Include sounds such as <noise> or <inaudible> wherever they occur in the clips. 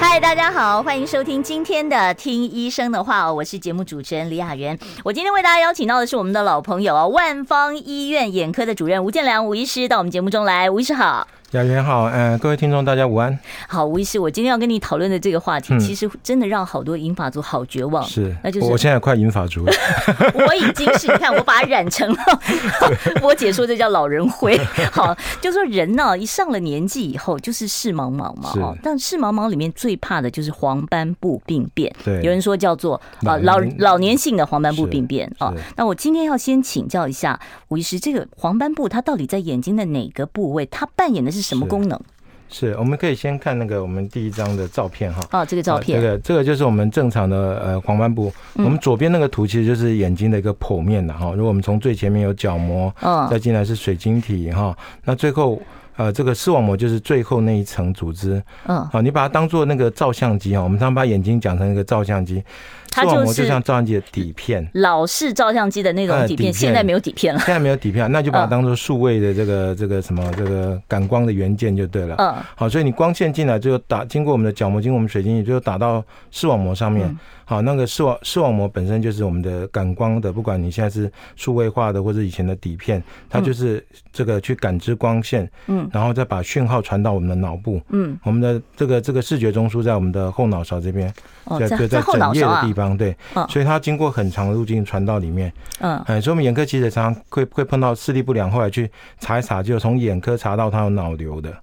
嗨，大家好，欢迎收听今天的《听医生的话》，我是节目主持人李雅媛。我今天为大家邀请到的是我们的老朋友啊，万方医院眼科的主任吴建良吴医师到我们节目中来，吴医师好。雅媛好，嗯，各位听众大家午安。好，吴医师，我今天要跟你讨论的这个话题，其实真的让好多银发族好绝望。是，那就是我现在快银发族了。<laughs> 我已经是，你看我把它染成了，<laughs> 我姐说这叫老人灰。好，就说人呢，一上了年纪以后，就是视茫茫嘛。哦，但视茫茫里面最怕的就是黄斑部病变。对，有人说叫做啊老老年性的黄斑部病变啊。那我今天要先请教一下吴医师，这个黄斑部它到底在眼睛的哪个部位？它扮演的是什么功能？是，我们可以先看那个我们第一张的照片哈。哦，这个照片，这个这个就是我们正常的呃黄斑部。我们左边那个图其实就是眼睛的一个剖面的哈。如果我们从最前面有角膜，嗯，再进来是水晶体哈，那最后呃这个视网膜就是最后那一层组织。嗯，好，你把它当做那个照相机啊，我们常常把眼睛讲成一个照相机。视网膜就像照相机的底片，老式照相机的那种底片，现在没有底片了。现在没有底片，那就把它当做数位的这个这个什么这个感光的元件就对了。嗯，好，所以你光线进来就打经过我们的角膜，经过我们水晶体，就打到视网膜上面。好，那个视网视网膜本身就是我们的感光的，不管你现在是数位化的或者以前的底片，它就是这个去感知光线，嗯，然后再把讯号传到我们的脑部，嗯，我们的这个这个视觉中枢在我们的后脑勺这边，在在在枕叶的地方，对，所以它经过很长的路径传到里面，嗯，哎，所以我们眼科其实常常会会碰到视力不良，后来去查一查，就从眼科查到他有脑瘤的。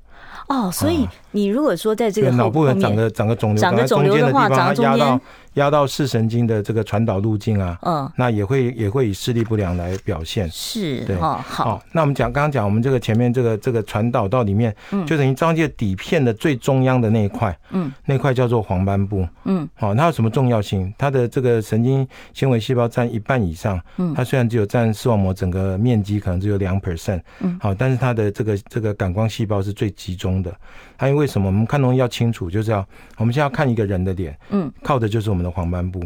哦，所以你如果说在这个脑部长个长个肿瘤，长个肿瘤的话，它压到。压到视神经的这个传导路径啊，嗯，那也会也会以视力不良来表现，是，对，哦，好，那我们讲刚刚讲我们这个前面这个这个传导到里面，嗯，就等于张介底片的最中央的那一块，嗯，那块叫做黄斑部，嗯，好，它有什么重要性？它的这个神经纤维细胞占一半以上，嗯，它虽然只有占视网膜整个面积可能只有两 percent，嗯，好，但是它的这个这个感光细胞是最集中的。它有为什么？我们看东西要清楚，就是要我们现在要看一个人的脸，嗯，靠的就是我们的黄斑部，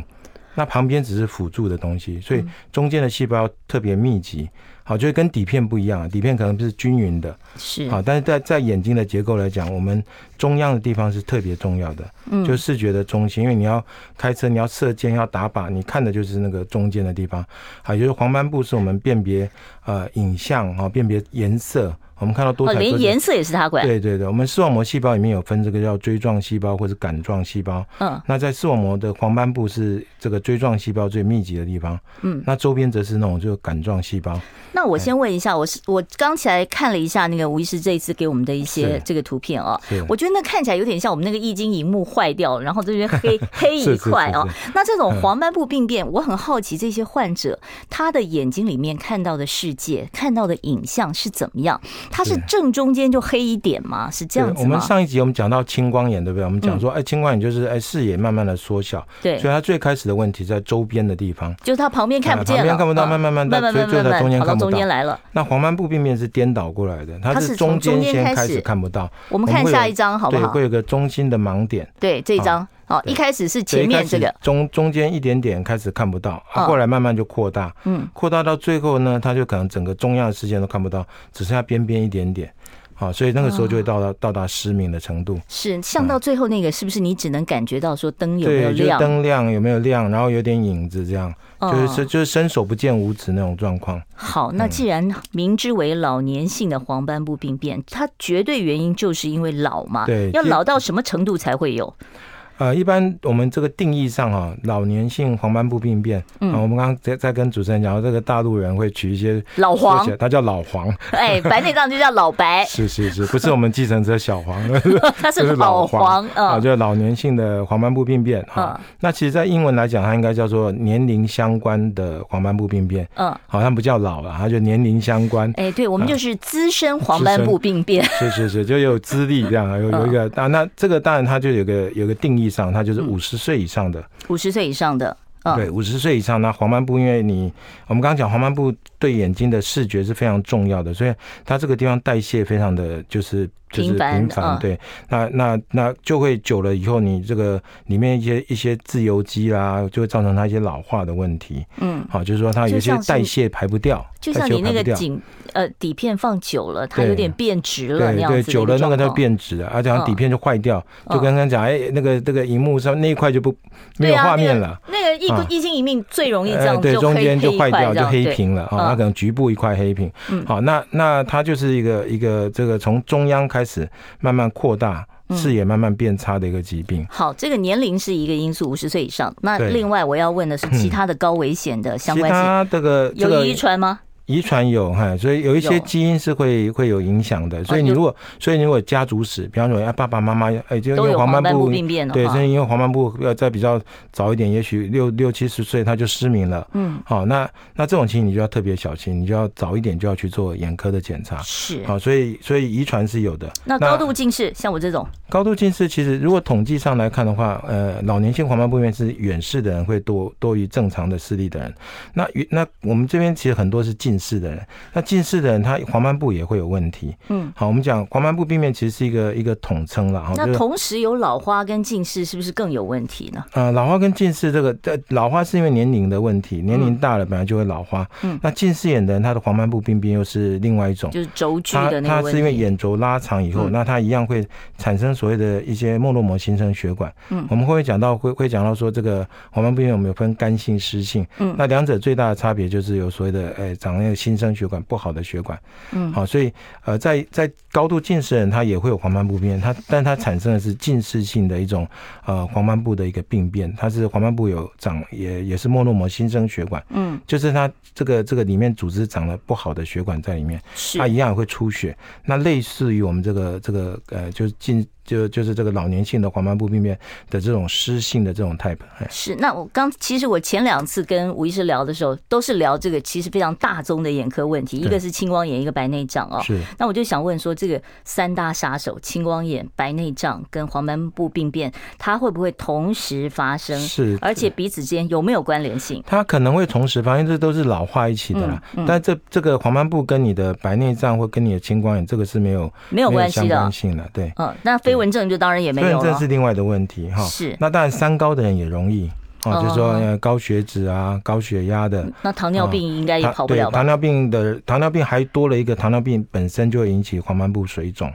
那旁边只是辅助的东西，所以中间的细胞特别密集，好，就是跟底片不一样，底片可能是均匀的，是。好，但是在在眼睛的结构来讲，我们中央的地方是特别重要的，嗯，就视觉的中心，因为你要开车，你要射箭，要打靶，你看的就是那个中间的地方，好就是黄斑部是我们辨别呃影像啊，辨别颜色。我们看到多彩多，哦，连颜色也是它管。对对对，我们视网膜细胞里面有分这个叫锥状细胞或者杆状细胞。嗯，那在视网膜的黄斑部是这个锥状细胞最密集的地方。嗯，那周边则是那种就杆状细胞。那我先问一下，我是我刚起来看了一下那个吴医师这一次给我们的一些这个图片哦，我觉得那看起来有点像我们那个液晶荧幕坏掉了，然后这边黑黑一块哦。那这种黄斑部病变，我很好奇这些患者他的眼睛里面看到的世界、看到的影像是怎么样？它是正中间就黑一点吗？是这样子吗？我们上一集我们讲到青光眼，对不对？我们讲说，哎，青光眼就是哎视野慢慢的缩小，对，所以它最开始的问题在周边的地方，就是它旁边看不见了，旁边看不到，慢慢慢慢，所以就在中间看不到。中间来了。那黄斑部病变是颠倒过来的，它是中间先开始看不到。我们看下一张好不好？对，会有个中心的盲点。对，这一张哦，一开始是前面这个中中间一点点开始看不到，后来慢慢就扩大，嗯，扩大到最后呢，它就可能整个中央的视线都看不到，只剩下边边一点点。好，所以那个时候就会到达到达失明的程度。是，像到最后那个，是不是你只能感觉到说灯有没有亮？对，灯亮有没有亮，然后有点影子，这样，就是就是伸手不见五指那种状况。好，那既然明知为老年性的黄斑部病变，它绝对原因就是因为老嘛？对，要老到什么程度才会有？呃，一般我们这个定义上哈，老年性黄斑部病变，嗯，我们刚刚在在跟主持人讲，这个大陆人会取一些老黄，他叫老黄，<laughs> 哎，白内障就叫老白，<laughs> 是是是，不是我们计程车小黄，<laughs> 他是老黄啊，就老年性的黄斑部病变啊。那其实，在英文来讲，它应该叫做年龄相关的黄斑部病变，嗯，好像不叫老了，它就年龄相关。哎，对，我们就是资深黄斑部病变，是是是，就有资历这样，有有一个啊，那这个当然它就有个有个定义。上，他就是五十岁以上的，五十岁以上的对，五十岁以上，那黄斑部，因为你我们刚刚讲黄斑部对眼睛的视觉是非常重要的，所以它这个地方代谢非常的就是就是频繁，对，那那那就会久了以后，你这个里面一些一些自由基啦，就会造成它一些老化的问题。嗯，好，就是说它有一些代谢排不掉，就像你那个景呃底片放久了，它有点变直了那样子。对，久了那个它变直了，而且底片就坏掉，就刚刚讲，哎，那个那个荧幕上那一块就不没有画面了，那个一。一心一命最容易这样，对，中间就坏掉，就黑屏了啊，它可能局部一块黑屏。嗯好，那那它就是一个一个这个从中央开始慢慢扩大，视野慢慢变差的一个疾病。好，这个年龄是一个因素，五十岁以上。那另外我要问的是，其他的高危险的相关性，其他这个有遗传吗？遗传有哈，所以有一些基因是会会有影响的。所以你如果，所以你如果家族史，比方说，哎，爸爸妈妈哎，就因为黄斑部病变，对，所以因为黄斑部要再比较早一点，也许六六七十岁他就失明了。嗯，好，那那这种情形你就要特别小心，你就要早一点就要去做眼科的检查。是，好，所以所以遗传是有的。那高度近视，像我这种高度近视，其实如果统计上来看的话，呃，老年性黄斑部病变是远视的人会多多于正常的视力的人。那那我们这边其实很多是近视的人，那近视的人，他黄斑部也会有问题。嗯，好，我们讲黄斑部病变其实是一个一个统称了哈。那同时有老花跟近视，是不是更有问题呢？呃，老花跟近视这个，老花是因为年龄的问题，年龄大了本来就会老花。嗯，那近视眼的人，他的黄斑部病变又是另外一种，就是轴距的那个问题。它是因为眼轴拉长以后，那他一样会产生所谓的一些脉络膜新生血管。嗯，我们会讲到会会讲到说这个黄斑部病变有没有分干性湿性？嗯，那两者最大的差别就是有所谓的呃长那个新生血管不好的血管。嗯，好，所以呃，在在高度近视的人，他也会有黄斑部病变，他但他产生的是近视性的一种呃黄斑部的一个病变，它是黄斑部有长也也是脉络膜新生血管，嗯，就是它这个这个里面组织长了不好的血管在里面，是它一样也会出血，那类似于我们这个这个呃就是近。就就是这个老年性的黄斑部病变的这种湿性的这种 type。是，那我刚其实我前两次跟吴医师聊的时候，都是聊这个其实非常大宗的眼科问题，一个是青光眼，一个白内障哦。是。那我就想问说，这个三大杀手——青光眼、白内障跟黄斑部病变，它会不会同时发生？是。而且彼此之间有没有关联性？它可能会同时发生，这都是老化一起的啦。嗯。但这这个黄斑部跟你的白内障或跟你的青光眼，这个是没有没有关系的。性的。对。嗯，那飞蚊症就当然也没有了。飞蚊症是另外的问题哈。是。那当然三高的人也容易哦，就是说高血脂啊、高血压的。那糖尿病应该也跑不了吧？糖尿病的糖尿病还多了一个糖尿病本身就会引起黄斑部水肿。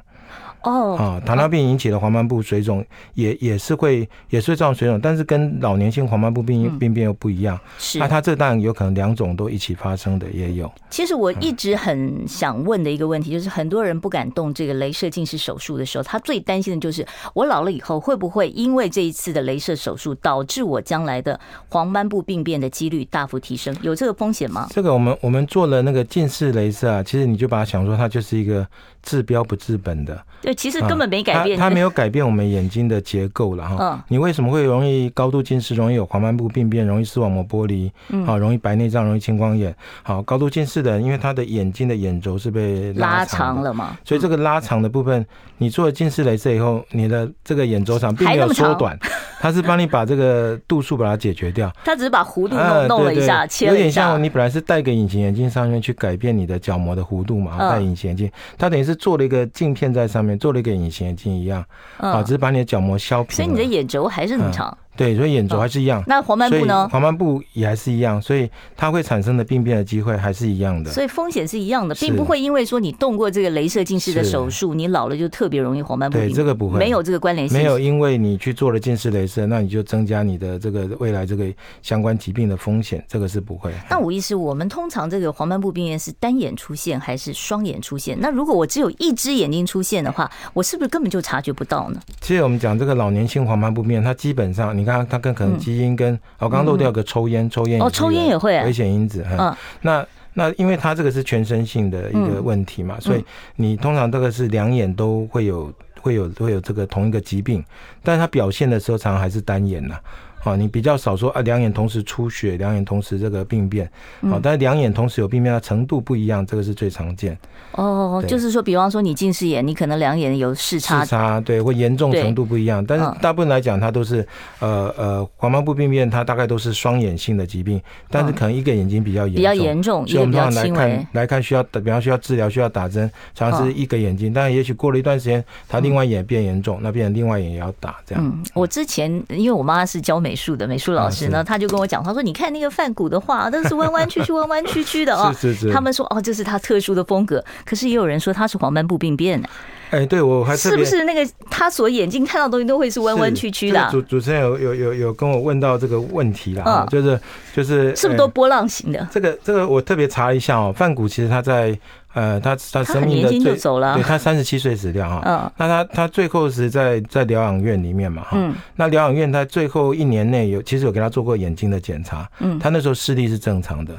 哦，啊，糖尿病引起的黄斑部水肿也也是会也是会造成水肿，但是跟老年性黄斑部病病变又不一样。是，那它这当然有可能两种都一起发生的也有。其实我一直很想问的一个问题，就是很多人不敢动这个镭射近视手术的时候，他最担心的就是我老了以后会不会因为这一次的镭射手术导致我将来的黄斑部病变的几率大幅提升？有这个风险吗？这个我们我们做了那个近视镭射啊，其实你就把它想说它就是一个治标不治本的。对，其实根本没改变，它没有改变我们眼睛的结构了哈。嗯，你为什么会容易高度近视，容易有黄斑部病变，容易视网膜剥离，好，容易白内障，容易青光眼。好，高度近视的人，因为他的眼睛的眼轴是被拉长了嘛，所以这个拉长的部分，你做了近视雷射以后，你的这个眼轴长并没有缩短，<laughs> 它是帮你把这个度数把它解决掉。它只是把弧度弄弄了一下，切了一下。有点像你本来是戴个隐形眼镜上面去改变你的角膜的弧度嘛，戴隐形眼镜，它等于是做了一个镜片在上面。做了一个隐形眼镜一样，啊，只是把你的角膜削平，所以你的眼轴还是很长。对，所以眼轴还是一样。那黄斑部呢？黄斑部也还是一样，所以它会产生的病变的机会还是一样的。所以风险是一样的，并不会因为说你动过这个镭射近视的手术，你老了就特别容易黄斑部。对，这个不会，没有这个关联性。没有，因为你去做了近视镭射，那你就增加你的这个未来这个相关疾病的风险，这个是不会。那吴医师，我们通常这个黄斑部病变是单眼出现还是双眼出现？那如果我只有一只眼睛出现的话，我是不是根本就察觉不到呢？其实我们讲这个老年性黄斑部病变，它基本上你看它跟可能。基因跟我刚刚漏掉个抽烟，抽烟哦，抽烟也会危险因子。嗯，那那因为它这个是全身性的一个问题嘛，所以你通常这个是两眼都会有会有会有这个同一个疾病，但是它表现的时候常常还是单眼呐。好，你比较少说啊，两眼同时出血，两眼同时这个病变，好，但是两眼同时有病变它程度不一样，这个是最常见。哦，就是说，比方说你近视眼，你可能两眼有视差，视差对，或严重程度不一样。但是大部分来讲，它都是呃呃黄斑部病变，它大概都是双眼性的疾病，但是可能一个眼睛比较严重，比较严重，所以我们通常来看来看需要，比方需要治疗需要打针，常常是一个眼睛，但是也许过了一段时间，它另外一眼变严重，那变成另外眼也要打这样。嗯，我之前因为我妈是教美术的美术老师呢，他就跟我讲，他说你看那个范谷的画，<laughs> 都是弯弯曲曲、弯弯曲曲的 <laughs> 哦。是是是。他们说哦，这是他特殊的风格，可是也有人说他。是黄斑部病变呢，哎，对我还是不是那个他所眼睛看到的东西都会是弯弯曲曲的？主主持人有有有有跟我问到这个问题了，就是就是是不是都波浪形的？这个这个我特别查一下哦，范谷其实他在呃他他生命的最走了，对他三十七岁死掉哈，嗯，那他他最后是在在疗养院里面嘛，哈，那疗养院他最后一年内有其实有给他做过眼睛的检查，嗯，他那时候视力是正常的。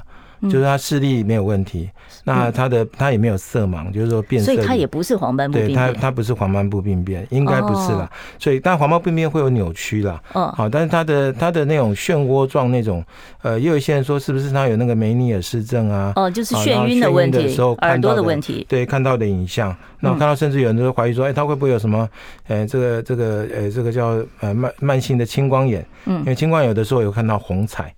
就是他视力没有问题，那他的他也没有色盲，就是说变色，所以他也不是黄斑部病变，对他他不是黄斑部病变，应该不是啦。所以但黄斑部病变会有扭曲啦，嗯，好，但是他的他的那种漩涡状那种，呃，也有一些人说是不是他有那个梅尼尔氏症啊？哦，就是眩晕的问题，耳朵的问题，对，看到的影像，那我看到甚至有人都怀疑说，哎，他会不会有什么，呃，这个这个呃，这个叫呃慢慢性的青光眼，嗯，因为青光眼有的时候有看到红彩。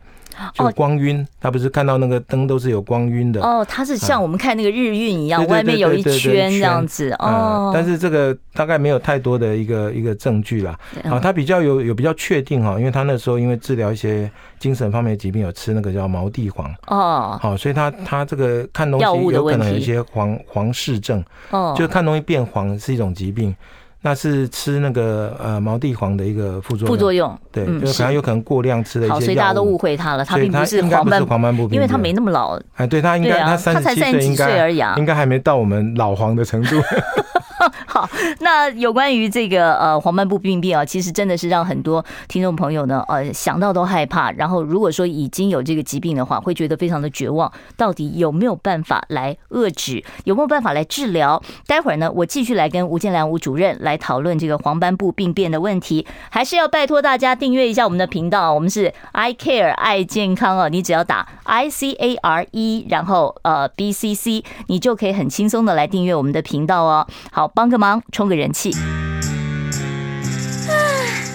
就光晕，他不是看到那个灯都是有光晕的。哦，它是像我们看那个日晕一样，外面有一圈这样子哦。但是这个大概没有太多的一个一个证据啦。啊，他比较有有比较确定哈，因为他那时候因为治疗一些精神方面的疾病，有吃那个叫毛地黄。哦，好，所以他他这个看东西有可能有一些黄黄视症。哦，就是看东西变黄是一种疾病。那是吃那个呃毛地黄的一个副作用，副作用对，就可能有可能过量吃了一些药物，所以大家都误会他了，他并不是黄斑黄斑部病，因为他没那么老。哎，对他应该他三十七岁而已啊，应该还没到我们老黄的程度。<laughs> <laughs> 好，那有关于这个呃黄斑部病变啊，其实真的是让很多听众朋友呢呃想到都害怕。然后如果说已经有这个疾病的话，会觉得非常的绝望。到底有没有办法来遏制？有没有办法来治疗？待会儿呢，我继续来跟吴建良吴主任来来讨论这个黄斑部病变的问题。还是要拜托大家订阅一下我们的频道，我们是 I Care 爱健康啊，你只要打 I C A R E，然后呃 B C C，你就可以很轻松的来订阅我们的频道哦。好。帮个忙，充个人气。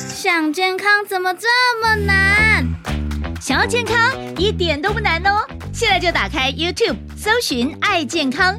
想健康怎么这么难？想要健康一点都不难哦！现在就打开 YouTube，搜寻“爱健康”，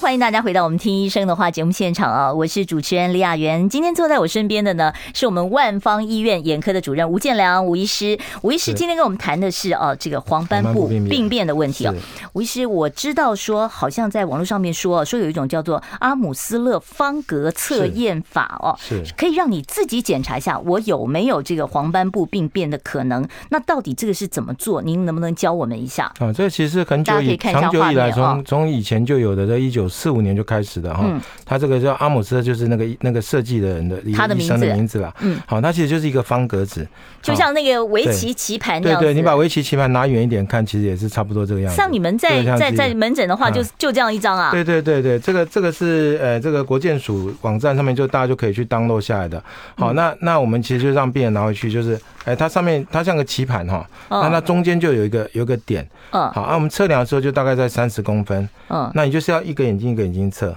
欢迎大家回到我们听医生的话节目现场啊！我是主持人李雅媛。今天坐在我身边的呢，是我们万方医院眼科的主任吴建良吴医师。吴医师今天跟我们谈的是哦，这个黄斑部病变的问题哦。吴医师，我知道说好像在网络上面说说有一种叫做阿姆斯勒方格测验法哦，是可以让你自己检查一下我有没有这个黄斑部病变的可能。那到底这个是怎么做？您能不能教我们一下？啊，这其实很久以长久以来从从以前就有的，在一九。四五年就开始的哈，他这个叫阿姆斯特，就是那个那个设计的人的他的名字的名字啦。嗯，好，那其实就是一个方格子，就像那个围棋棋盘。对对，你把围棋棋盘拿远一点看，其实也是差不多这个样子。像你们在在在门诊的话，就就这样一张啊。对对对对，这个这个是呃这个国建署网站上面就大家就可以去 download 下来的。好，那那我们其实就让病人拿回去，就是哎，它上面它像个棋盘哈，那它中间就有一个有一个点。嗯，好，那我们测量的时候就大概在三十公分。嗯，那你就是要一个眼睛一个眼睛测。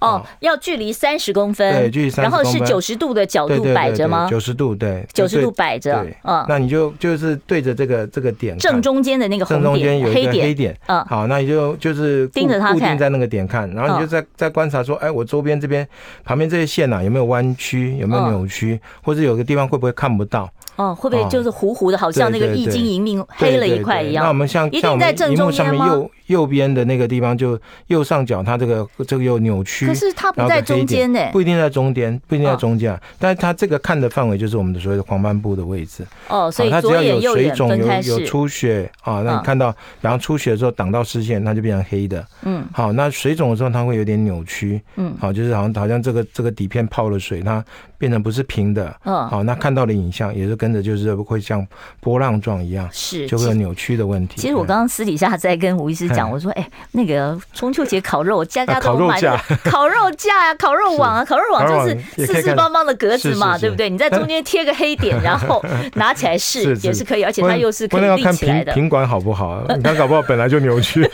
哦，要距离三十公分，对，距离三十公分，然后是九十度的角度摆着吗？九十度，对，九十度摆着。嗯，那你就就是对着这个这个点，正中间的那个正中间有一个黑点。嗯，好，那你就就是盯着它，固定在那个点看，然后你就在在观察说，哎，我周边这边旁边这些线呐，有没有弯曲，有没有扭曲，或者有个地方会不会看不到？哦，会不会就是糊糊的，好像那个液晶萤幕黑了一块一样？那我们像像我们萤幕上面右。右边的那个地方就右上角，它这个这个又扭曲。可是它不在中间呢，不一定在中间，不一定在中间。但是它这个看的范围就是我们的所谓的黄斑部的位置。哦，所以它只要有水肿、有有出血啊，那你看到，然后出血的时候挡到视线，它就变成黑的。嗯，好，那水肿的时候它会有点扭曲。嗯，好，就是好像好像这个这个底片泡了水，它变成不是平的。嗯，好，那看到的影像也是跟着就是会像波浪状一样，是就会有扭曲的问题。其实我刚刚私底下在跟吴医师讲，我说，哎，那个中秋节烤肉，家家都买 <laughs> 烤肉架呀、烤肉网啊，烤肉网就是四四方方的格子嘛，对不对？你在中间贴个黑点，然后拿起来试 <laughs> 也是可以，而且它又是可以立起来的。品管好不好？你看搞不好本来就扭曲，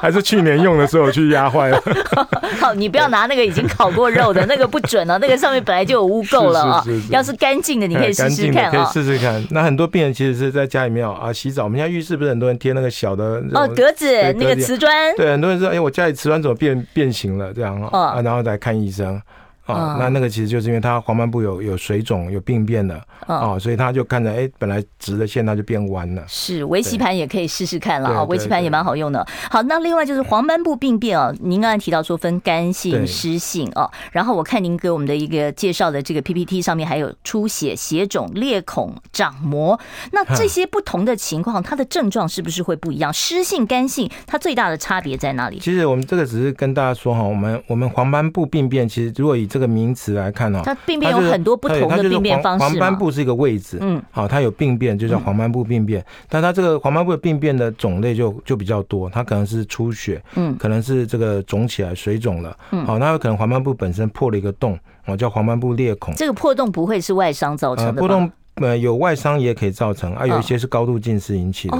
还是去年用的时候去压坏了。<laughs> 好，你不要拿那个已经烤过肉的那个不准了，那个上面本来就有污垢了啊。要是干净的，你可以试试看啊。可以试试看。那很多病人其实是在家里面啊洗澡，我们家浴室不是很多人贴那个小的哦格子那个瓷砖。对，很多人说，哎，我家里瓷砖怎么变变形了？这样啊，然后再看医生。啊，那那个其实就是因为它黄斑部有有水肿、有病变了啊，所以他就看着哎，本来直的线它就变弯了。是围棋盘也可以试试看了啊，围棋盘也蛮好用的。好，那另外就是黄斑部病变啊，您刚才提到说分干性、湿性哦，然后我看您给我们的一个介绍的这个 PPT 上面还有出血、血肿、裂孔、长膜，那这些不同的情况，它的症状是不是会不一样？湿性、干性，它最大的差别在哪里？其实我们这个只是跟大家说哈，我们我们黄斑部病变其实如果以这个名词来看哦，它病变有很多不同的病变方式。黄斑部是一个位置，嗯，好，它有病变就叫黄斑部病变。但它这个黄斑部的病变的种类就就比较多，它可能是出血，嗯，可能是这个肿起来水肿了，嗯，好，那有可能黄斑部本身破了一个洞，哦，叫黄斑部裂孔。这个破洞不会是外伤造成的？破洞呃有外伤也可以造成，啊，有一些是高度近视引起的。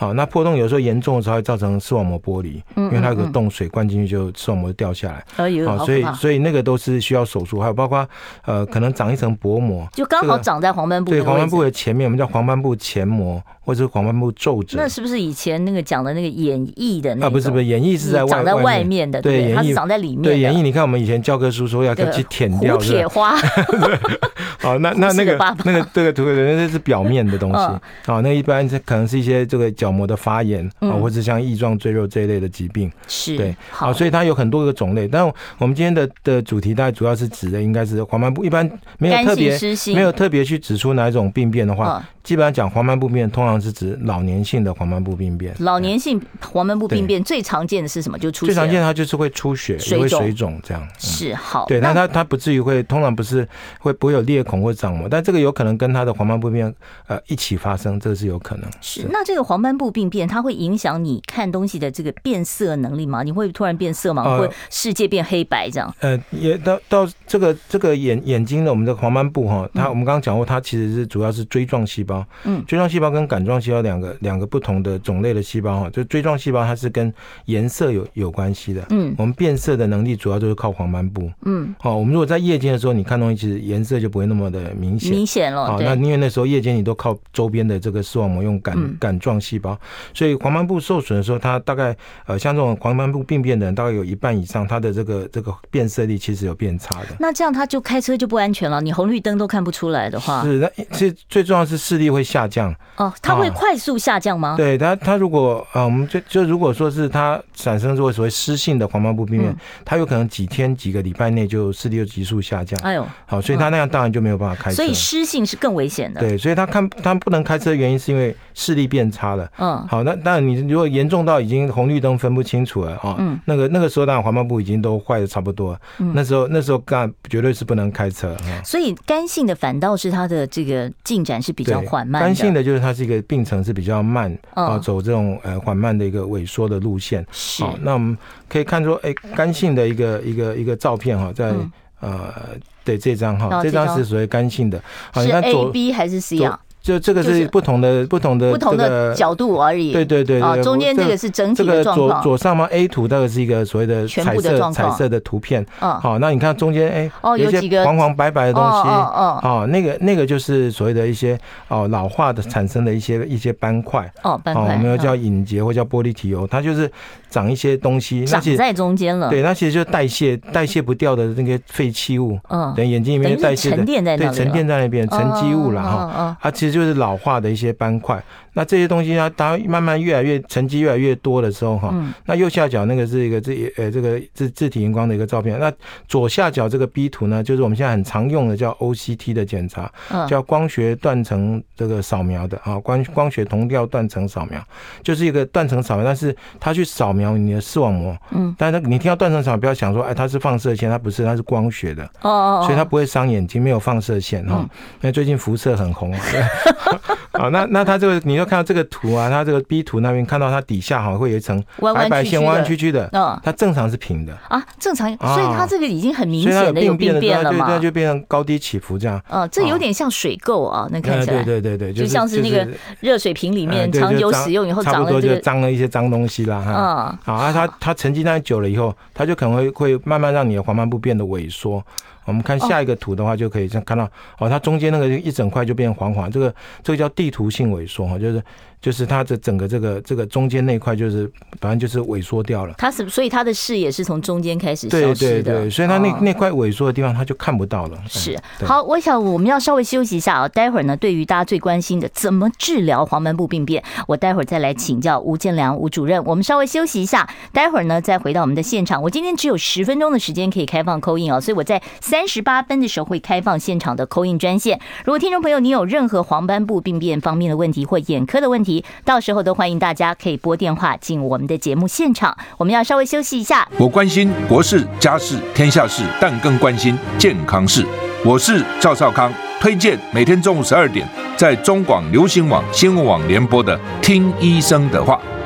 好，那破洞有时候严重的时候会造成视网膜剥离，因为它有个洞，水灌进去就视网膜掉下来。好，所以所以那个都是需要手术，还有包括呃可能长一层薄膜，就刚好长在黄斑部。对，黄斑部的前面，我们叫黄斑部前膜或者是黄斑部皱褶。那是不是以前那个讲的那个眼翳的那个？啊，不是不是，眼翳是在外长在外面的，对，它是长在里面。对，眼翳你看我们以前教科书说要去舔掉。胡铁花。<laughs> 好，那那那个那个这个图的那是表面的东西。好，那一般可能是一些这个角膜的发炎。啊，或者像翼状赘肉这一类的疾病，是对，好，所以它有很多个种类。但我们今天的的主题，大概主要是指的应该是黄斑部，一般没有特别没有特别去指出哪一种病变的话，基本上讲黄斑部病变，通常是指老年性的黄斑部病变。老年性黄斑部病变最常见的是什么？就出血。最常见它就是会出血，也会水肿这样。是好，对，那它它不至于会，通常不是会不会有裂孔或长膜，但这个有可能跟它的黄斑部病变呃一起发生，这个是有可能。是，那这个黄斑部病变它会影响你看东西的这个变色能力吗？你会突然变色吗？会世界变黑白这样？呃，也到到这个这个眼眼睛的我们的黄斑部哈，它我们刚刚讲过，它其实是主要是锥状细胞。嗯，锥状细胞跟杆状细胞两个两个不同的种类的细胞哈，就锥状细胞它是跟颜色有有关系的。嗯，我们变色的能力主要就是靠黄斑部。嗯，好，我们如果在夜间的时候你看东西，其实颜色就不会那么的明显。明显了。好，那因为那时候夜间你都靠周边的这个视网膜用杆杆状细胞，所以黄斑部。受损的时候，它大概呃，像这种黄斑部病变的人，大概有一半以上，它的这个这个变色力其实有变差的。那这样他就开车就不安全了。你红绿灯都看不出来的话，是那其实最重要是视力会下降。哦，它会快速下降吗？对，它它如果啊，我们就就如果说是它产生这个所谓湿性的黄斑部病变，它有可能几天几个礼拜内就视力就急速下降。哎呦，好，所以它那样当然就没有办法开车。所以湿性是更危险的。对，所以他看他不能开车的原因是因为视力变差了。嗯，好，那当然你如果严重到已经红绿灯分不清楚了啊，嗯，那个那个时候当然黄斑部已经都坏的差不多，嗯，那时候那时候干绝对是不能开车。所以干性的反倒是它的这个进展是比较缓慢。干性的就是它是一个病程是比较慢啊，走这种呃缓慢的一个萎缩的路线。是，那我们可以看出，哎，干性的一个一个一个照片哈，在呃对这张哈，这张是属于干性的，是 A B 还是 C 啊？就这个是不同的不同的不同的角度而已。对对对，中间这个是整体的状况。这个左左上方 A 图，这个是一个所谓的彩色彩色的图片。好，那你看中间哎，哦有一些黄黄白白的东西。哦哦。那个那个就是所谓的一些哦老化的产生的一些一些斑块。哦，斑块。我们又叫隐结或叫玻璃体油，它就是长一些东西。长在中间了。对，那其实就是代谢代谢不掉的那个废弃物。嗯。等眼睛里面代谢的。沉淀在那。对，沉淀在那边沉积物了哈。啊，其实。实就是老化的一些斑块。那这些东西呢，它慢慢越来越沉积越来越多的时候，哈，那右下角那个是一个这呃这个自自体荧光的一个照片。那左下角这个 B 图呢，就是我们现在很常用的叫 OCT 的检查，叫光学断层这个扫描的啊，光光学同调断层扫描，就是一个断层扫描，但是它去扫描你的视网膜。嗯，但是你听到断层扫描，不要想说，哎，它是放射线，它不是，它是光学的。哦哦。所以它不会伤眼睛，没有放射线哈。因为最近辐射很红。哈哈。好，<laughs> 那那它这个你。要看到这个图啊，它这个 B 图那边看到它底下好像会有一层白白线弯弯曲曲的，嗯，它正常是平的啊，正常，所以它这个已经很明显的有病变了嘛，对，就变成高低起伏这样。嗯，这有点像水垢啊，那看起来，对对对对，就像是那个热水瓶里面长久使用以后，差不多就脏了一些脏东西啦。嗯，好啊，它它沉积在久了以后，它就可能会会慢慢让你的黄斑部变得萎缩。我们看下一个图的话，就可以这样看到哦，它中间那个一整块就变黄黄，这个这个叫地图性萎缩哈，就是。就是它的整个这个这个中间那块，就是反正就是萎缩掉了。它是所以它的视野是从中间开始消失的。对对对，所以它那那块萎缩的地方，它就看不到了。是好，我想我们要稍微休息一下啊，待会儿呢，对于大家最关心的怎么治疗黄斑部病变，我待会儿再来请教吴建良吴主任。我们稍微休息一下，待会儿呢再回到我们的现场。我今天只有十分钟的时间可以开放 call in 啊，所以我在三十八分的时候会开放现场的 call in 专线。如果听众朋友你有任何黄斑部病变方面的问题或眼科的问题，到时候都欢迎大家可以拨电话进我们的节目现场。我们要稍微休息一下。我关心国事、家事、天下事，但更关心健康事。我是赵少康，推荐每天中午十二点在中广流行网新闻网联播的《听医生的话》。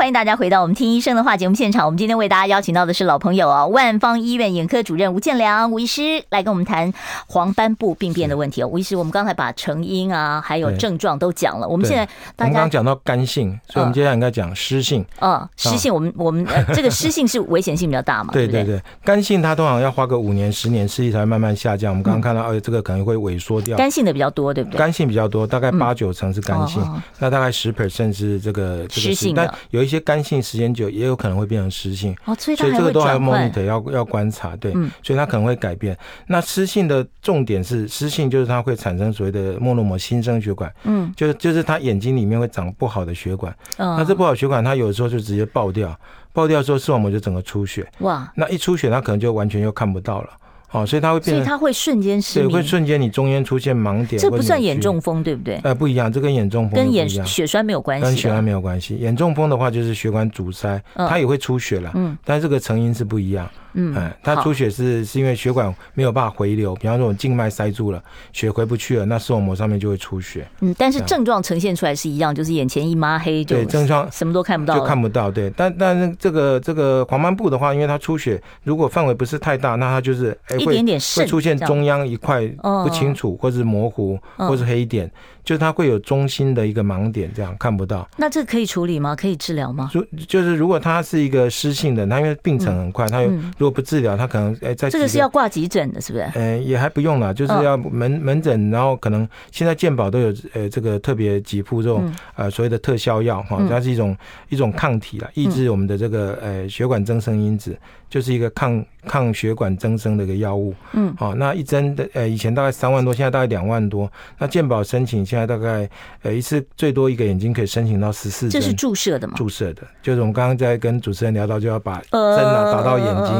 欢迎大家回到我们听医生的话节目现场。我们今天为大家邀请到的是老朋友啊，万方医院眼科主任吴建良吴医师来跟我们谈黄斑部病变的问题哦。吴医师，我们刚才把成因啊，还有症状都讲了。我们现在大家刚刚讲到干性，所以我们接下来应该讲湿性。嗯，湿性，我们我们 <laughs> 这个湿性是危险性比较大嘛？对对对。干性它通常要花个五年十年视力才会慢慢下降。我们刚刚看到，哎，这个可能会萎缩掉。干性的比较多，对不对？干性比较多，大概八九成是干性，那大概十 percent 是这个湿性，但有一些干性时间。久也有可能会变成湿性，所以这个都还要 monitor 要要观察，对，所以它可能会改变。那湿性的重点是湿性，就是它会产生所谓的莫诺膜新生血管，嗯，就是就是它眼睛里面会长不好的血管，那这不好血管它有时候就直接爆掉，爆掉之后视网膜就整个出血，哇，那一出血它可能就完全又看不到了。哦，所以它会变，所以它会瞬间失明，对，会瞬间你中间出现盲点。这不算眼中风，对不对？呃，不一样，这跟眼中风跟眼血栓没有关系，跟血栓没有关系。眼中风的话就是血管阻塞，它也会出血了，嗯，但是这个成因是不一样。嗯，它出血是是因为血管没有办法回流，比方说我静脉塞住了，血回不去了，那视网膜上面就会出血。嗯，但是症状呈现出来是一样，就是眼前一抹黑，就对，症状什么都看不到，就看不到。对，但但是这个这个黄斑部的话，因为它出血，如果范围不是太大，那它就是哎会会出现中央一块不清楚，或是模糊，或是黑点。就是它会有中心的一个盲点，这样看不到。那这可以处理吗？可以治疗吗？就就是如果它是一个湿性的，它因为病程很快，它有如果不治疗，它可能哎在这个是要挂急诊的，是不是？呃，也还不用啦，就是要门门诊，然后可能现在健保都有呃这个特别给付这种呃所谓的特效药哈，它是一种一种抗体啦，抑制我们的这个呃血管增生因子。就是一个抗抗血管增生的一个药物，嗯，好，那一针的呃以前大概三万多，现在大概两万多。那健保申请现在大概呃一次最多一个眼睛可以申请到十四针。这是注射的吗？注射的，就是我们刚刚在跟主持人聊到，就要把针啊打到眼睛，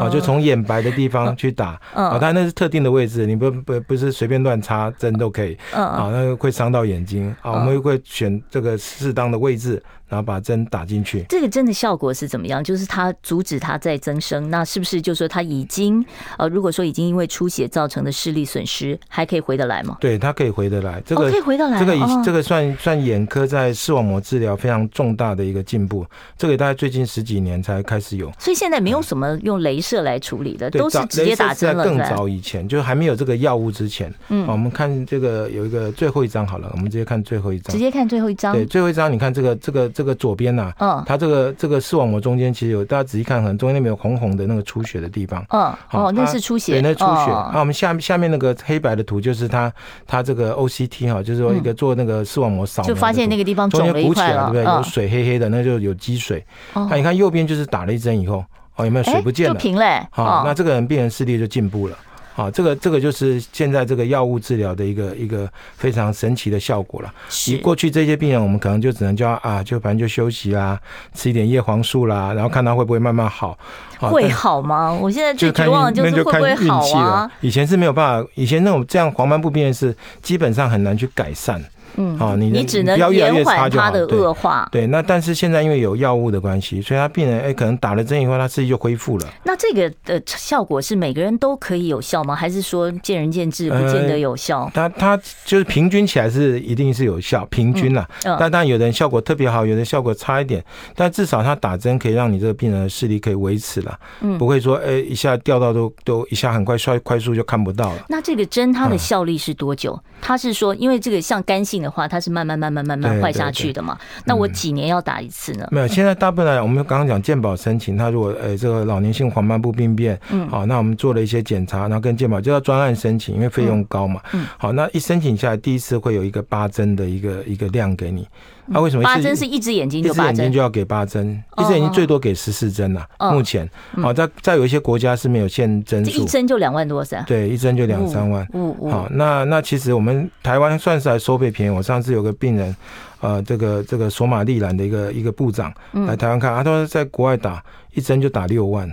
好，就从眼白的地方 <laughs> 去打，啊，当然那是特定的位置，你不不不是随便乱插针都可以，啊，那个会伤到眼睛，啊，我们会选这个适当的位置。然后把针打进去，这个针的效果是怎么样？就是它阻止它再增生，那是不是就说它已经呃，如果说已经因为出血造成的视力损失，还可以回得来吗？对，它可以回得来，这个、哦、可以回得来，这个以、哦、这个算算眼科在视网膜治疗非常重大的一个进步，这个大概最近十几年才开始有，所以现在没有什么用镭射来处理的，嗯、都是直接打针了。在更早以前，就是还没有这个药物之前，嗯，我们看这个有一个最后一张好了，我们直接看最后一张，直接看最后一张，对，最后一张，你看这个这个这这个左边呐，嗯，它这个这个视网膜中间其实有，大家仔细看，可能中间那边有红红的那个出血的地方，嗯，哦，那是出血，对，那出血。那我们下下面那个黑白的图就是它它这个 OCT 哈，就是说一个做那个视网膜扫描，就发现那个地方肿了一块了，对不对？有水黑黑的，那就有积水。那你看右边就是打了一针以后，哦，有没有水不见了？就平了。好，那这个人病人视力就进步了。好，这个这个就是现在这个药物治疗的一个一个非常神奇的效果了。你过去这些病人，我们可能就只能叫啊，就反正就休息啦，吃一点叶黄素啦，然后看他会不会慢慢好。会好吗？我现在最绝望的就是会不会好啊？以前是没有办法，以前那种这样黄斑部病人是基本上很难去改善。嗯，好，你你只能延缓它的恶化。对，那但是现在因为有药物的关系，所以他病人哎，可能打了针以后，他自己就恢复了。那这个的效果是每个人都可以有效吗？还是说见仁见智，不见得有效？他他就是平均起来是一定是有效，平均啦。但当然有的人效果特别好，有的效果差一点。但至少他打针可以让你这个病人的视力可以维持了，嗯不会说哎一下掉到都都一下很快快快速就看不到了。那这个针它的效力是多久？它是说，因为这个像干性的话，它是慢慢慢慢慢慢坏下去的嘛。那我几年要打一次呢？没有，现在大部分来我们刚刚讲健保申请，他如果呃这个老年性黄斑部病变，嗯，好，那我们做了一些检查，然后跟健保就要专案申请，因为费用高嘛，嗯，好，那一申请下来，第一次会有一个八针的一个一个量给你。那为什么八针是一只眼睛就八针？一只眼睛就要给八针，一只眼睛最多给十四针了。目前，好，在在有一些国家是没有限针数，一针就两万多噻？对，一针就两三万。好，那那其实我们台湾算是还收费便宜。我上次有个病人，呃，这个这个索马利兰的一个一个部长来台湾看，他说在国外打一针就打六万。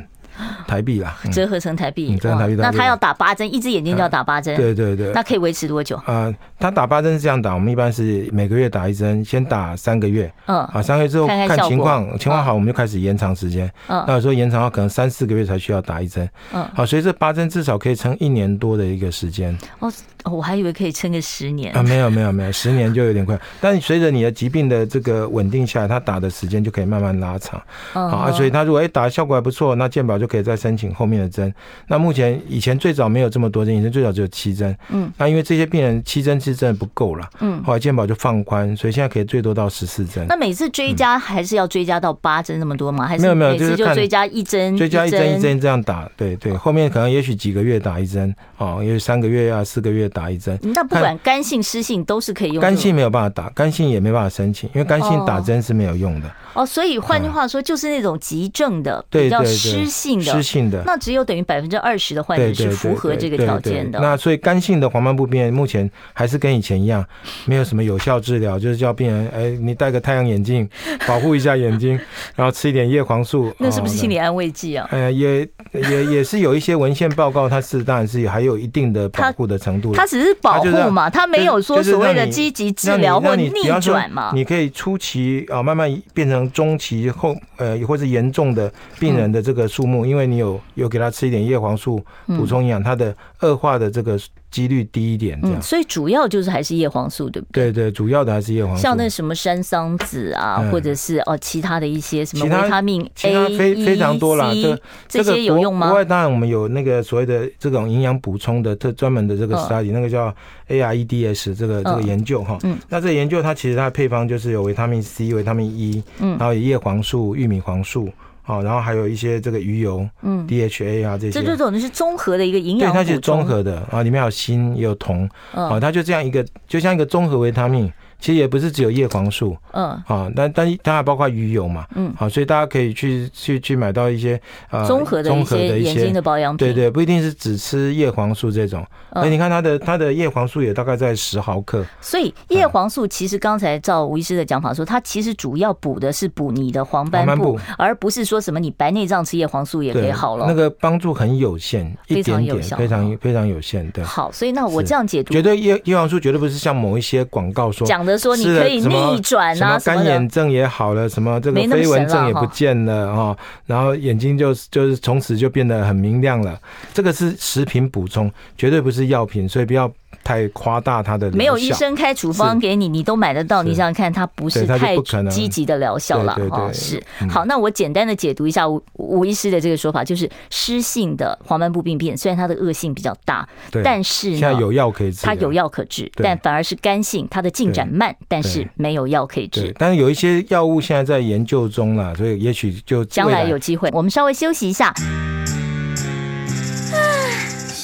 <laughs> 台币啦，<laughs> 折合成台币，那他要打八针，一只眼睛就要打八针，对对对，那可以维持多久？啊，他打八针是这样打，我们一般是每个月打一针，先打三个月，嗯，啊，三个月之后看情况，情况好我们就开始延长时间，嗯，那有时候延长到可能三四个月才需要打一针，嗯，好，所以这八针至少可以撑一年多的一个时间。哦，我还以为可以撑个十年。啊，没有没有没有，十年就有点快，<laughs> 但随着你的疾病的这个稳定下来，他打的时间就可以慢慢拉长，啊，所以他如果哎打的效果还不错，那健保就可以再申请。后面的针，那目前以前最早没有这么多针，以前最早只有七针。嗯，那因为这些病人七针其实真的不够了。嗯，后来健保就放宽，所以现在可以最多到十四针。那每次追加还是要追加到八针那么多吗？还是没有没有就追加一针？追加一针一针这样打，对对。后面可能也许几个月打一针，哦，也许三个月啊四个月打一针。那不管干性湿性都是可以用。干性没有办法打，干性也没办法申请，因为干性打针是没有用的。哦，所以换句话说，就是那种急症的、比较湿性的、湿性的，那只有等于百分之二十的患者是符合这个条件的。那所以干性的黄斑部病人目前还是跟以前一样，没有什么有效治疗，<laughs> 就是叫病人哎，你戴个太阳眼镜保护一下眼睛，<laughs> 然后吃一点叶黄素。那是不是心理安慰剂啊？呃，也也也是有一些文献报告，它是当然是还有一定的保护的程度。它只是保护嘛，它没有说所谓的积极治疗或逆转嘛。你可以初期啊，慢慢变成。中期后，呃，或者严重的病人的这个数目，因为你有有给他吃一点叶黄素补充营养，它的恶化的这个。几率低一点，这样，所以主要就是还是叶黄素，对不对？对对，主要的还是叶黄素。像那什么山桑子啊，或者是哦其他的一些什么维他命 A、非非常多啦，这这些有用吗？国外当然我们有那个所谓的这种营养补充的特专门的这个 study，那个叫 AREDS 这个这个研究哈。嗯。那这个研究它其实它的配方就是有维他命 C、维他命 E，嗯，然后有叶黄素、玉米黄素。好，然后还有一些这个鱼油，嗯，DHA 啊这些，这这种是综合的一个营养，对，它是综合的啊，里面有锌也有铜，啊，它就这样一个，就像一个综合维他命。其实也不是只有叶黄素，嗯，好，但但当然包括鱼油嘛，嗯，好，所以大家可以去去去买到一些呃综合的一些眼睛的保养品，对对，不一定是只吃叶黄素这种，哎，你看它的它的叶黄素也大概在十毫克，所以叶黄素其实刚才照吴医师的讲法说，它其实主要补的是补你的黄斑部，而不是说什么你白内障吃叶黄素也可以好了，那个帮助很有限，非常有限，非常非常有限，对。好，所以那我这样解读，绝对叶叶黄素绝对不是像某一些广告说讲的。说你可以逆转啊，什么干眼症也好了，什么这个飞蚊症也不见了哈，然后眼睛就就是从此就变得很明亮了。这个是食品补充，绝对不是药品，所以不要太夸大它的。没有医生开处方给你，你都买得到。你想想看，它不是太积极的疗效了啊。是好，那我简单的解读一下吴吴医师的这个说法，就是湿性的黄斑部病变，虽然它的恶性比较大，但是现在有药可以治，它有药可治，但反而是干性，它的进展慢，但是没有药可以治。但是有一些药物现在在研究中了，所以也许就将来有机会。我们稍微休息一下。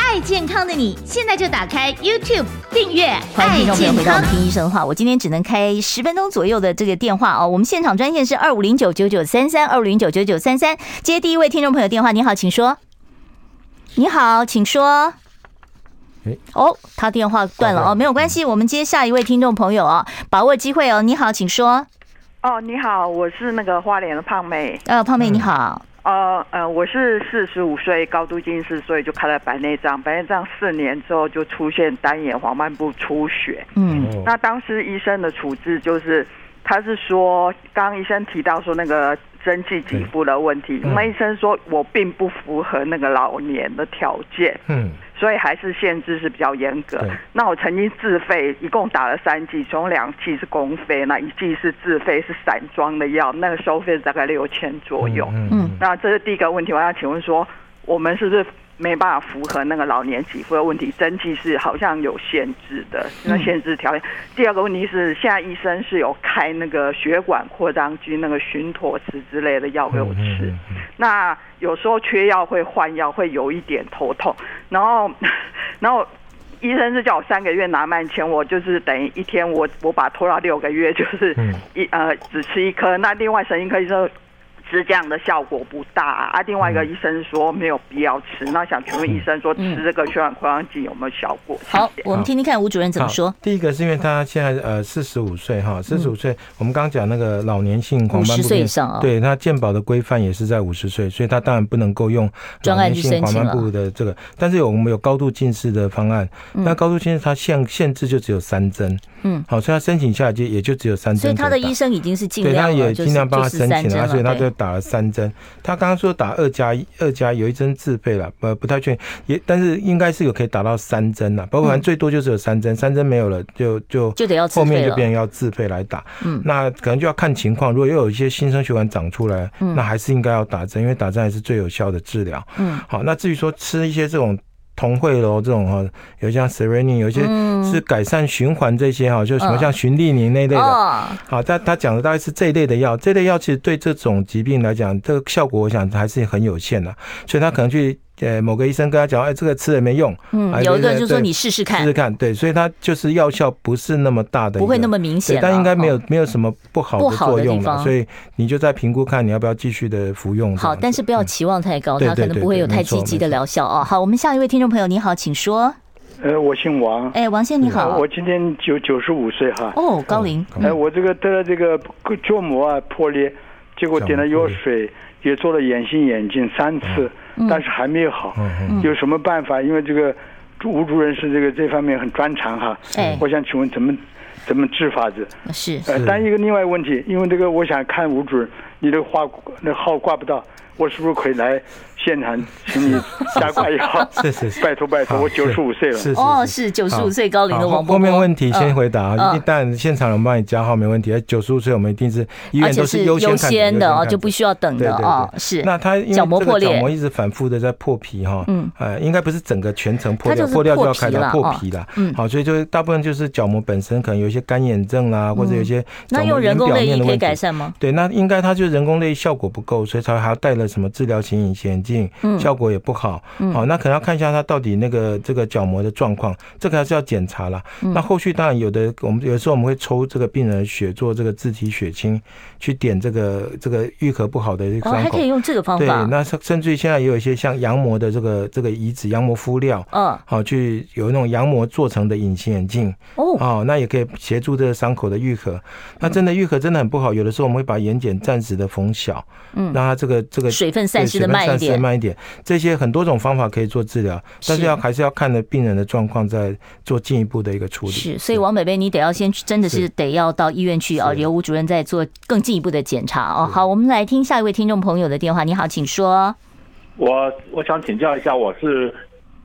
爱健康的你，现在就打开 YouTube 订阅。欢迎听众朋友回到我们听医生的话。我今天只能开十分钟左右的这个电话哦。我们现场专线是二五零九九九三三二五零九九九三三。接第一位听众朋友电话，你好，请说。你好，请说。哦，他电话断了哦，没有关系，我们接下一位听众朋友哦，把握机会哦。你好，请说。哦，你好，我是那个花莲的胖妹。呃，胖妹你好。呃呃，我是四十五岁，高度近视，所以就开了白内障。白内障四年之后就出现单眼黄斑部出血。嗯，那当时医生的处置就是，他是说，刚刚医生提到说那个蒸汽给付的问题，那医生说我并不符合那个老年的条件。嗯。所以还是限制是比较严格。那我曾经自费，一共打了三剂，从两剂是公费，那一剂是自费，是散装的药，那个收费大概六千左右。嗯，那这是第一个问题，我要请问说，我们是不是？没办法符合那个老年给付的问题，针剂是好像有限制的，那限制条件。第二个问题是，现在医生是有开那个血管扩张剂、那个寻妥慈之类的药给我吃，那有时候缺药会换药，会有一点头痛，然后，<laughs> 然后医生是叫我三个月拿慢签，我就是等于一天我我把拖到六个月，就是一呃只吃一颗。那另外神经科医生。是这样的效果不大啊！另外一个医生说没有必要吃，那想请问医生说吃这个血管扩张剂有没有效果？好，我们听听看吴主任怎么说。第一个是因为他现在呃四十五岁哈，四十五岁，我们刚刚讲那个老年性黄斑部，五十岁以上啊，对他健保的规范也是在五十岁，所以他当然不能够用老年性黄斑部的这个。但是有我们有高度近视的方案，那高度近视它限限制就只有三针，嗯，好，所以他申请下来就也就只有三针。所以他的医生已经是尽量，对，他也尽量帮他申请了，所以他就。打了三针，他刚刚说打二加一，二加有一针自费了，呃，不太确定，也但是应该是有可以打到三针了，包括反正最多就是有三针，三针没有了就就就得要后面就变成要自费来打，嗯，那可能就要看情况，如果又有一些新生血管长出来，那还是应该要打针，因为打针还是最有效的治疗，嗯，好，那至于说吃一些这种。通惠楼这种哈，有像 Serene，有些是改善循环这些哈，就什么像循利宁那类的。好，他他讲的大概是这一类的药，这类药其实对这种疾病来讲，这个效果我想还是很有限的，所以他可能去。呃，某个医生跟他讲，哎，这个吃了没用。嗯，有一个就说你试试看，试试看，对，所以他就是药效不是那么大的，不会那么明显，但应该没有没有什么不好的作用了，所以你就再评估看你要不要继续的服用。好，但是不要期望太高，它可能不会有太积极的疗效哦。好，我们下一位听众朋友，你好，请说。呃，我姓王。哎，王先生你好，我今年九九十五岁哈。哦，高龄。哎，我这个得了这个角膜啊破裂，结果点了药水，也做了眼形眼镜三次。但是还没有好，有什么办法？因为这个吴主任是这个这方面很专长哈。我想请问怎么怎么治法子？是。呃，但一个另外问题，因为这个我想看吴主任，你的话那号挂不到，我是不是可以来？现场，请你加快一下，<laughs> 是是是，拜托拜托，我九十五岁了，是哦，是九十五岁高龄的王伯伯。后面问题先回答啊，一旦现场人帮你加号没问题。九十五岁我们一定是医院都是优先的哦，就不需要等的哦。是，那他因为角膜破裂，角膜一直反复的在破皮哈，嗯，呃，应该不是整个全程破掉，破掉就要开刀破皮了，嗯，好，所以就大部分就是角膜本身可能有一些干眼症啦，或者有些。那用人工泪液可以改善吗？对，那应该它就人工泪效果不够，所以才还要带了什么治疗型隐形眼镜，嗯效果也不好。好，那可能要看一下他到底那个这个角膜的状况，这个还是要检查啦。那后续当然有的，我们有时候我们会抽这个病人血做这个自体血清，去点这个这个愈合不好的这个伤口。还可以用这个方法。对，那甚至于现在也有一些像羊膜的这个这个移植羊膜敷料，嗯，好，去有那种羊膜做成的隐形眼镜。哦，哦，那也可以协助这个伤口的愈合。那真的愈合真的很不好，有的时候我们会把眼睑暂时的缝小，嗯，让它这个这个水分散失的慢一点，慢一点。这些很多种方法可以做治疗，但是要还是要看的病人的状况再做进一步的一个处理。是，所以王北北，你得要先真的是得要到医院去啊，由吴主任再做更进一步的检查哦。好，我们来听下一位听众朋友的电话。你好，请说。我我想请教一下，我是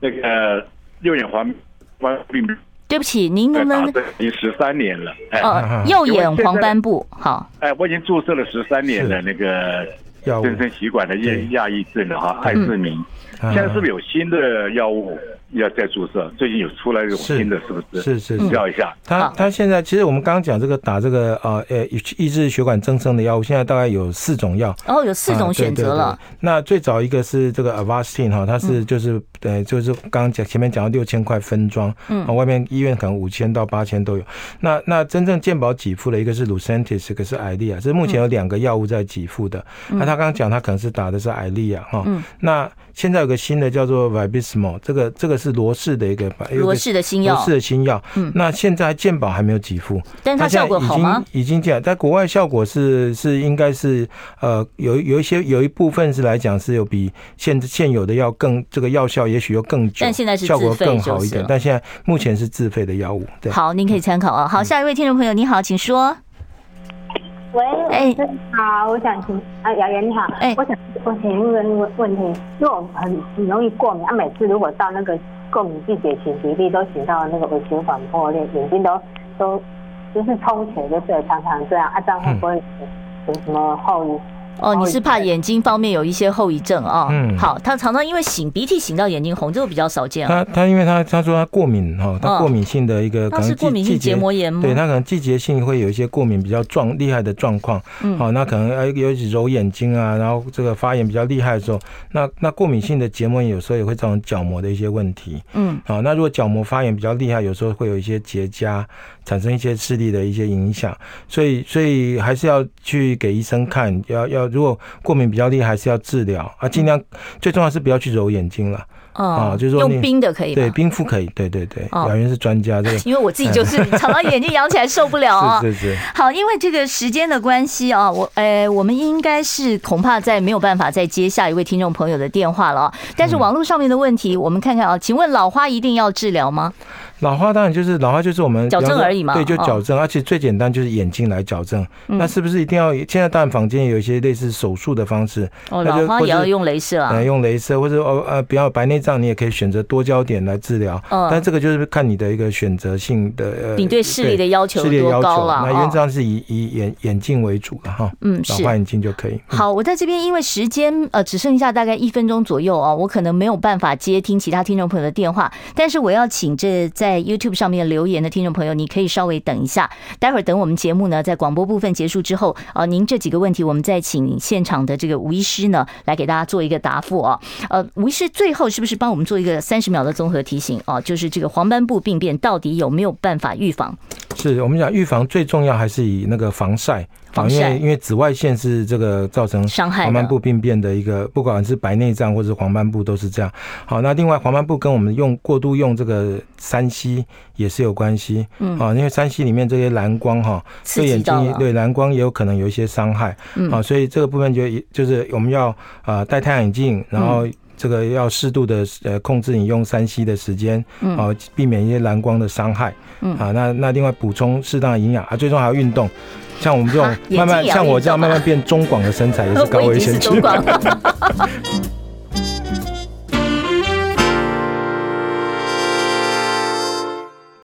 那个右眼黄斑病。对不起，您能不能？已经十三年了。哦，右眼黄斑部，好。哎，我已经注射了十三年的那个增生习惯的亚亚抑症的哈，艾滋明。现在是不是有新的药物？要再注射，最近有出来一种新的，是不是？是是，请教一下。他他现在其实我们刚刚讲这个打这个呃呃抑制血管增生的药物，现在大概有四种药。哦，有四种选择了。那最早一个是这个 Avastin 哈，它是就是呃就是刚刚讲前面讲到六千块分装，嗯，外面医院可能五千到八千都有。那那真正健保给付的一个是 Lucentis，一个是 Eylea，这是目前有两个药物在给付的。那他刚刚讲他可能是打的是 Eylea 哈，那现在有个新的叫做 Vibismo，这个这个是罗氏的一个罗氏的新药，罗氏的新药。嗯，那现在健保还没有给付，但它效果好吗？已经这样，在国外效果是是应该是呃有有一些有一部分是来讲是有比现现有的药更这个药效也许又更久，但现在是效果更好一点。但现在目前是自费的药物。对，好，您可以参考啊。好，下一位听众朋友，你好，请说。喂，哎，好，我想请啊，雅媛你好，哎，我想我请问个问问题，因为我很很容易过敏，啊，每次如果到那个过敏季节，擤鼻涕都擤到那个微血管破裂，眼睛都都就是充血，就是，常常这样，啊，这样会不会有什么后遗？哦，你是怕眼睛方面有一些后遗症啊？嗯，好，他常常因为擤鼻涕擤到眼睛红，这个比较少见。他他因为他他说他过敏哈，他过敏性的一个可能是过敏性结膜炎吗？对，他可能季节性会有一些过敏比较状厉害的状况。嗯，好，那可能呃尤其揉眼睛啊，然后这个发炎比较厉害的时候，那那过敏性的结膜炎有时候也会造成角膜的一些问题。嗯，好，那如果角膜发炎比较厉害，有时候会有一些结痂，产生一些视力的一些影响。所以所以还是要去给医生看，要要。如果过敏比较厉害，还是要治疗啊，尽量最重要是不要去揉眼睛了。啊，就是说用冰的可以，对，冰敷可以，对对对。雅媛是专家，这个 <laughs> 因为我自己就是 <laughs> 常常眼睛痒起来受不了啊。是是是。好，因为这个时间的关系啊，我呃，我们应该是恐怕再没有办法再接下一位听众朋友的电话了。但是网络上面的问题，我们看看啊，请问老花一定要治疗吗？老花当然就是老花，就是我们矫正而已嘛。对，就矫正，而且最简单就是眼睛来矫正。那是不是一定要？现在当然房间有一些类似手术的方式。哦，老花也要用镭射啊？用镭射，或者哦呃，比较白内障，你也可以选择多焦点来治疗。嗯。但这个就是看你的一个选择性的呃。你对视力的要求视力要求了？那原则上是以以眼眼镜为主的哈。嗯，是。老花眼镜就可以。好，我在这边因为时间呃只剩下大概一分钟左右啊，我可能没有办法接听其他听众朋友的电话，但是我要请这在在 YouTube 上面。留言的听众朋友，你可以稍微等一下，待会儿等我们节目呢，在广播部分结束之后，啊，您这几个问题，我们再请现场的这个吴医师呢，来给大家做一个答复啊。呃，吴医师最后是不是帮我们做一个三十秒的综合提醒啊？就是这个黄斑部病变到底有没有办法预防？是我们讲预防最重要还是以那个防晒。因为因为紫外线是这个造成黄斑部病变的一个，不管是白内障或者黄斑部都是这样。好，那另外黄斑部跟我们用过度用这个三 C 也是有关系。嗯，啊，因为三 C 里面这些蓝光哈，对眼睛对蓝光也有可能有一些伤害。嗯，啊，所以这个部分就就是我们要啊戴太阳眼镜，然后这个要适度的呃控制你用三 C 的时间，嗯啊，避免一些蓝光的伤害。嗯，啊，那那另外补充适当的营养啊，最终还要运动。像我们这种慢慢，像我这样慢慢变中广的身材，也是高危险群。<laughs>